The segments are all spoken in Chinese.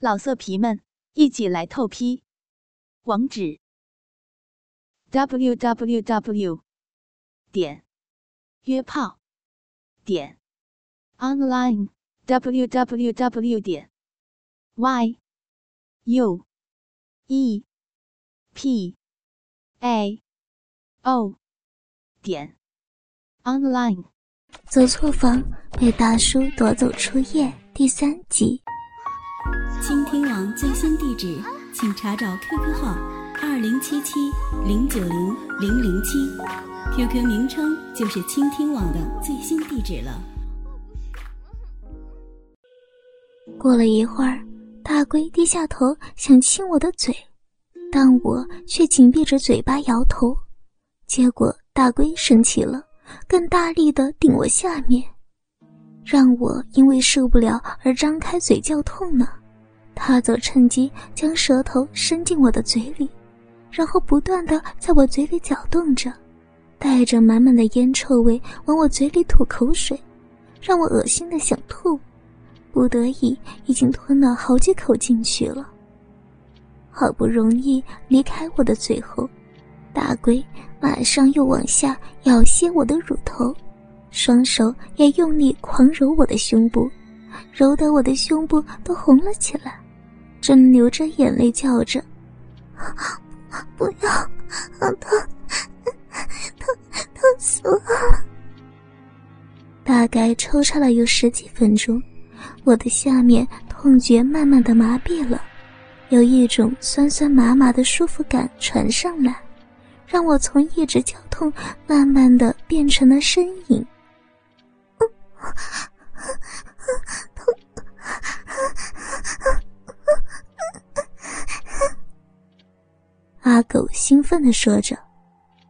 老色皮们，一起来透批！网址：w w w 点约炮点 online w w w 点 y u e p a o 点 online。走错房被大叔夺走初夜第三集。倾听网最新地址，请查找 QQ 号二零七七零九零零零七，QQ 名称就是倾听网的最新地址了。过了一会儿，大龟低下头想亲我的嘴，但我却紧闭着嘴巴摇头。结果大龟生气了，更大力的顶我下面，让我因为受不了而张开嘴叫痛呢。他则趁机将舌头伸进我的嘴里，然后不断的在我嘴里搅动着，带着满满的烟臭味往我嘴里吐口水，让我恶心的想吐，不得已已经吞了好几口进去了。好不容易离开我的嘴后，大龟马上又往下咬吸我的乳头，双手也用力狂揉我的胸部，揉得我的胸部都红了起来。正流着眼泪叫着：“不要，好疼，疼疼死了！”大概抽插了有十几分钟，我的下面痛觉慢慢的麻痹了，有一种酸酸麻麻的舒服感传上来，让我从一直叫痛慢慢的变成了呻吟。兴奋地说着：“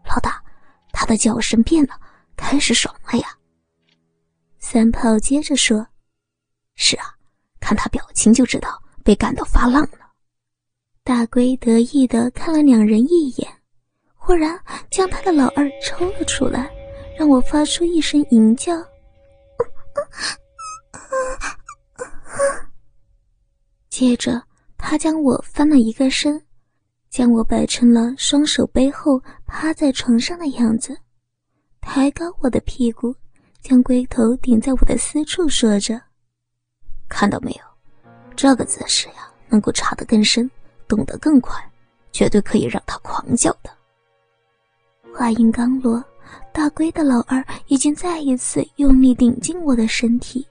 老大，他的叫声变了，开始爽了呀。”三炮接着说：“是啊，看他表情就知道被干到发浪了。”大龟得意地看了两人一眼，忽然将他的老二抽了出来，让我发出一声淫叫。接着，他将我翻了一个身。将我摆成了双手背后趴在床上的样子，抬高我的屁股，将龟头顶在我的私处，说着：“看到没有，这个姿势呀，能够插得更深，动得更快，绝对可以让他狂叫的。”话音刚落，大龟的老二已经再一次用力顶进我的身体，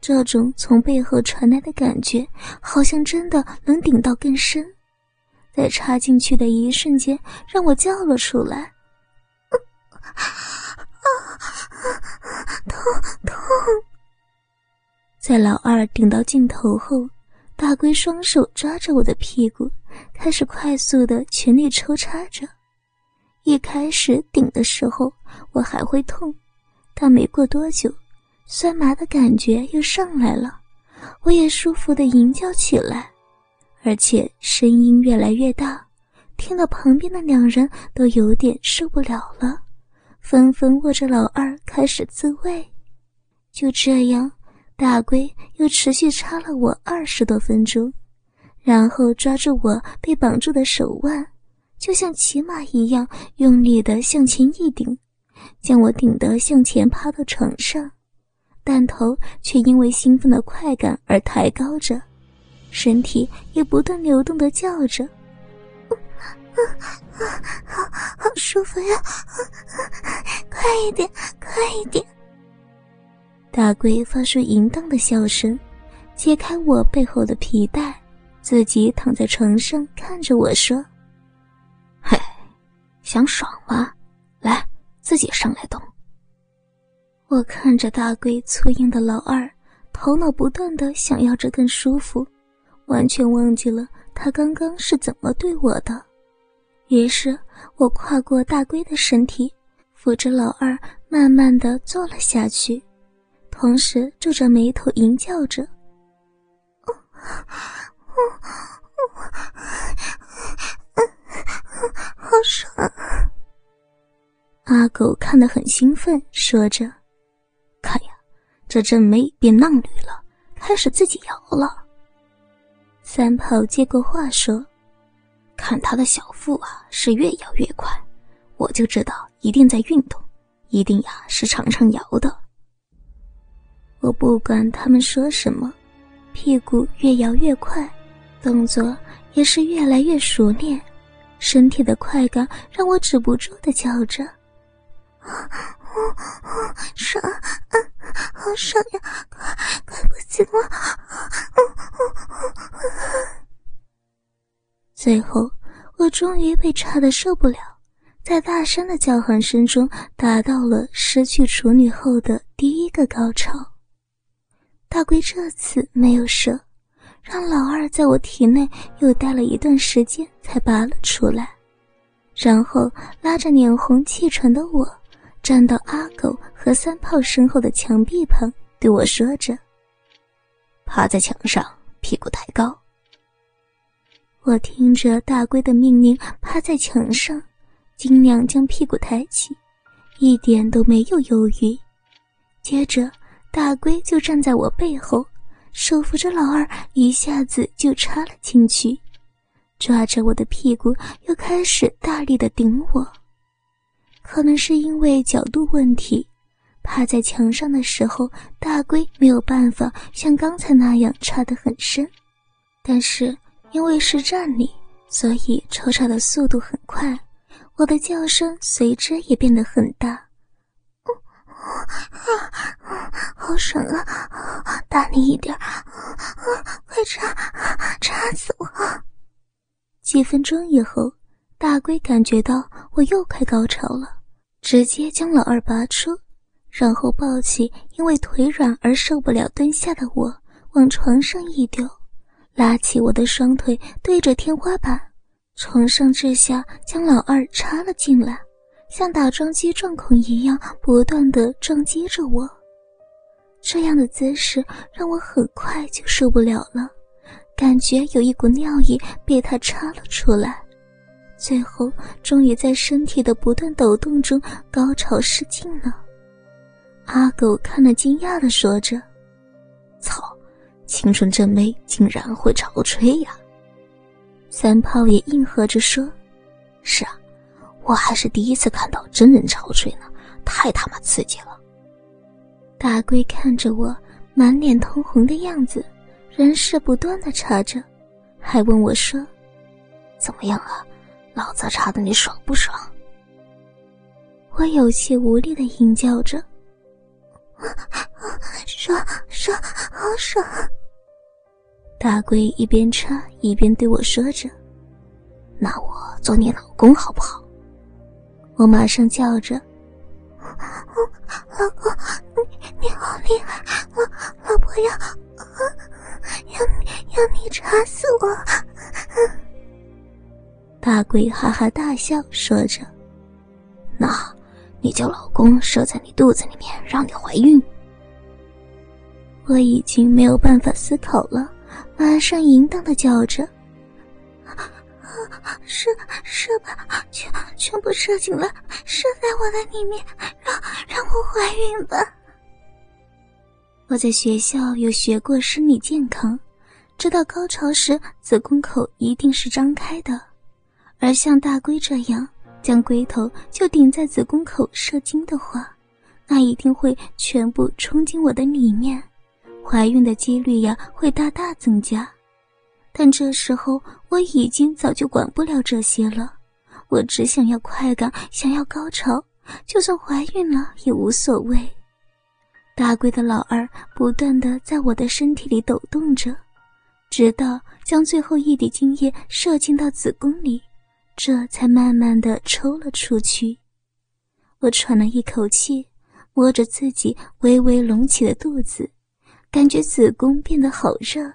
这种从背后传来的感觉，好像真的能顶到更深。在插进去的一瞬间，让我叫了出来，痛痛！在老二顶到尽头后，大龟双手抓着我的屁股，开始快速的全力抽插着。一开始顶的时候，我还会痛，但没过多久，酸麻的感觉又上来了，我也舒服的吟叫起来。而且声音越来越大，听到旁边的两人都有点受不了了，纷纷握着老二开始自慰。就这样，大龟又持续插了我二十多分钟，然后抓住我被绑住的手腕，就像骑马一样用力的向前一顶，将我顶得向前趴到床上，但头却因为兴奋的快感而抬高着。身体也不断流动的叫着，好好舒服呀！快一点，快一点！大龟发出淫荡的笑声，解开我背后的皮带，自己躺在床上看着我说：“嘿，想爽吗？来，自己上来动。”我看着大龟粗硬的老二，头脑不断的想要着更舒服。完全忘记了他刚刚是怎么对我的，于是我跨过大龟的身体，扶着老二慢慢的坐了下去，同时皱着眉头吟叫着：“好爽！”阿狗看得很兴奋，说着：“看呀，这正妹变浪女了，开始自己摇了。”三炮接过话说：“看他的小腹啊，是越摇越快，我就知道一定在运动，一定呀是常常摇的。”我不管他们说什么，屁股越摇越快，动作也是越来越熟练，身体的快感让我止不住的叫着：“啊啊啊爽，好爽呀，快快不行了！”最后，我终于被插的受不了，在大声的叫喊声中达到了失去处女后的第一个高潮。大龟这次没有射，让老二在我体内又待了一段时间才拔了出来，然后拉着脸红气喘的我，站到阿狗和三炮身后的墙壁旁，对我说着：“趴在墙上，屁股抬高。”我听着大龟的命令，趴在墙上，尽量将屁股抬起，一点都没有犹豫。接着。大龟就站在我背后，手扶着老二，一下子就插了进去，抓着我的屁股，又开始大力的顶我。可能是因为角度问题，趴在墙上的时候，大龟没有办法像刚才那样插得很深，但是因为是站立，所以抽插的速度很快，我的叫声随之也变得很大。啊，好爽啊！大力一点，啊快插，插死我！几分钟以后，大龟感觉到我又快高潮了，直接将老二拔出，然后抱起因为腿软而受不了蹲下的我，往床上一丢，拉起我的双腿对着天花板，从上至下将老二插了进来。像打桩机撞孔一样，不断的撞击着我。这样的姿势让我很快就受不了了，感觉有一股尿意被他插了出来。最后，终于在身体的不断抖动中高潮失禁了。阿狗看了惊讶的说着：“操，青春正妹竟然会潮吹呀！”三炮也应和着说：“是啊。”我还是第一次看到真人潮吹呢，太他妈刺激了！大龟看着我满脸通红的样子，仍是不断的插着，还问我说：“怎么样啊？老子插的你爽不爽？”我有气无力的应叫着：“爽爽好爽！”大龟一边插一边对我说着：“那我做你老公好不好？”我马上叫着：“老公，你你好厉害！老老婆要要要你插死我！”大鬼哈哈大笑，说着：“那你叫老公射在你肚子里面，让你怀孕。”我已经没有办法思考了，马上淫荡的叫着。射射吧，全全部射进来，射在我的里面，让让我怀孕吧。我在学校有学过生理健康，知道高潮时子宫口一定是张开的，而像大龟这样将龟头就顶在子宫口射精的话，那一定会全部冲进我的里面，怀孕的几率呀会大大增加。但这时候我已经早就管不了这些了，我只想要快感，想要高潮，就算怀孕了也无所谓。大龟的老二不断的在我的身体里抖动着，直到将最后一滴精液射进到子宫里，这才慢慢的抽了出去。我喘了一口气，摸着自己微微隆起的肚子，感觉子宫变得好热。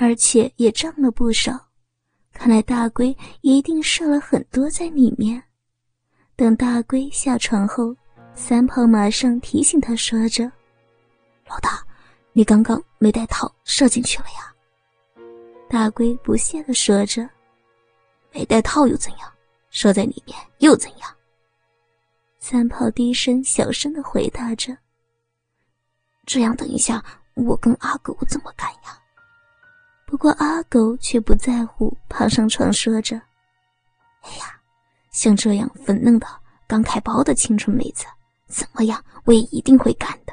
而且也胀了不少，看来大龟一定射了很多在里面。等大龟下床后，三炮马上提醒他说着：“老大，你刚刚没带套射进去了呀？”大龟不屑的说着：“没带套又怎样？射在里面又怎样？”三炮低声小声的回答着：“这样等一下我跟阿狗怎么干呀？”不过阿狗却不在乎，爬上床说着：“哎呀，像这样粉嫩的、刚开包的青春妹子，怎么样，我也一定会干的。”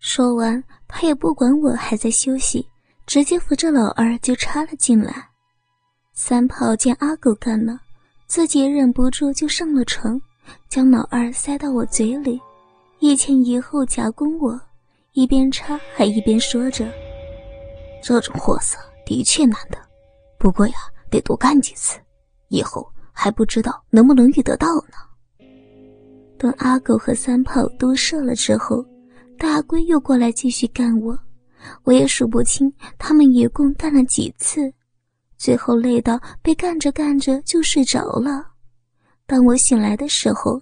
说完，他也不管我还在休息，直接扶着老二就插了进来。三炮见阿狗干了，自己忍不住就上了床，将老二塞到我嘴里，一前一后夹攻我，一边插还一边说着。这种货色的确难得，不过呀，得多干几次，以后还不知道能不能遇得到呢。等阿狗和三炮都射了之后，大龟又过来继续干我，我也数不清他们一共干了几次，最后累到被干着干着就睡着了。当我醒来的时候，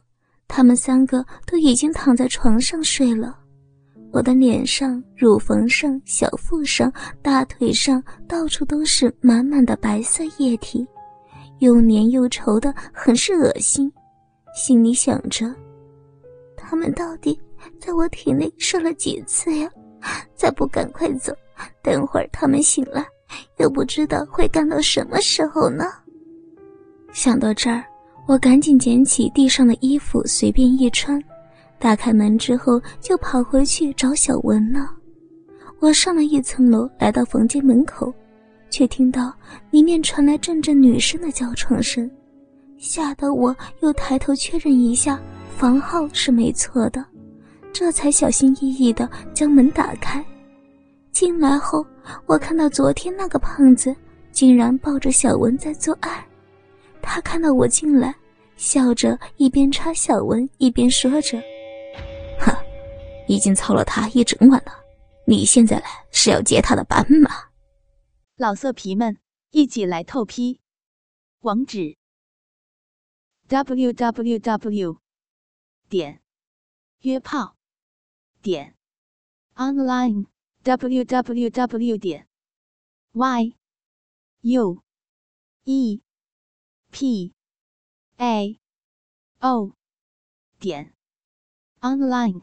他们三个都已经躺在床上睡了。我的脸上、乳房上、小腹上、大腿上，到处都是满满的白色液体，又黏又稠的，很是恶心。心里想着，他们到底在我体内射了几次呀？再不赶快走，等会儿他们醒来，又不知道会干到什么时候呢？想到这儿，我赶紧捡起地上的衣服，随便一穿。打开门之后，就跑回去找小文了。我上了一层楼，来到房间门口，却听到里面传来阵阵女生的叫床声，吓得我又抬头确认一下房号是没错的，这才小心翼翼地将门打开。进来后，我看到昨天那个胖子竟然抱着小文在做爱，他看到我进来，笑着一边插小文一边说着。已经操了他一整晚了，你现在来是要接他的班吗？老色皮们，一起来透批！网址：w w w 点约炮点 online w w w 点 y u e p a o 点。online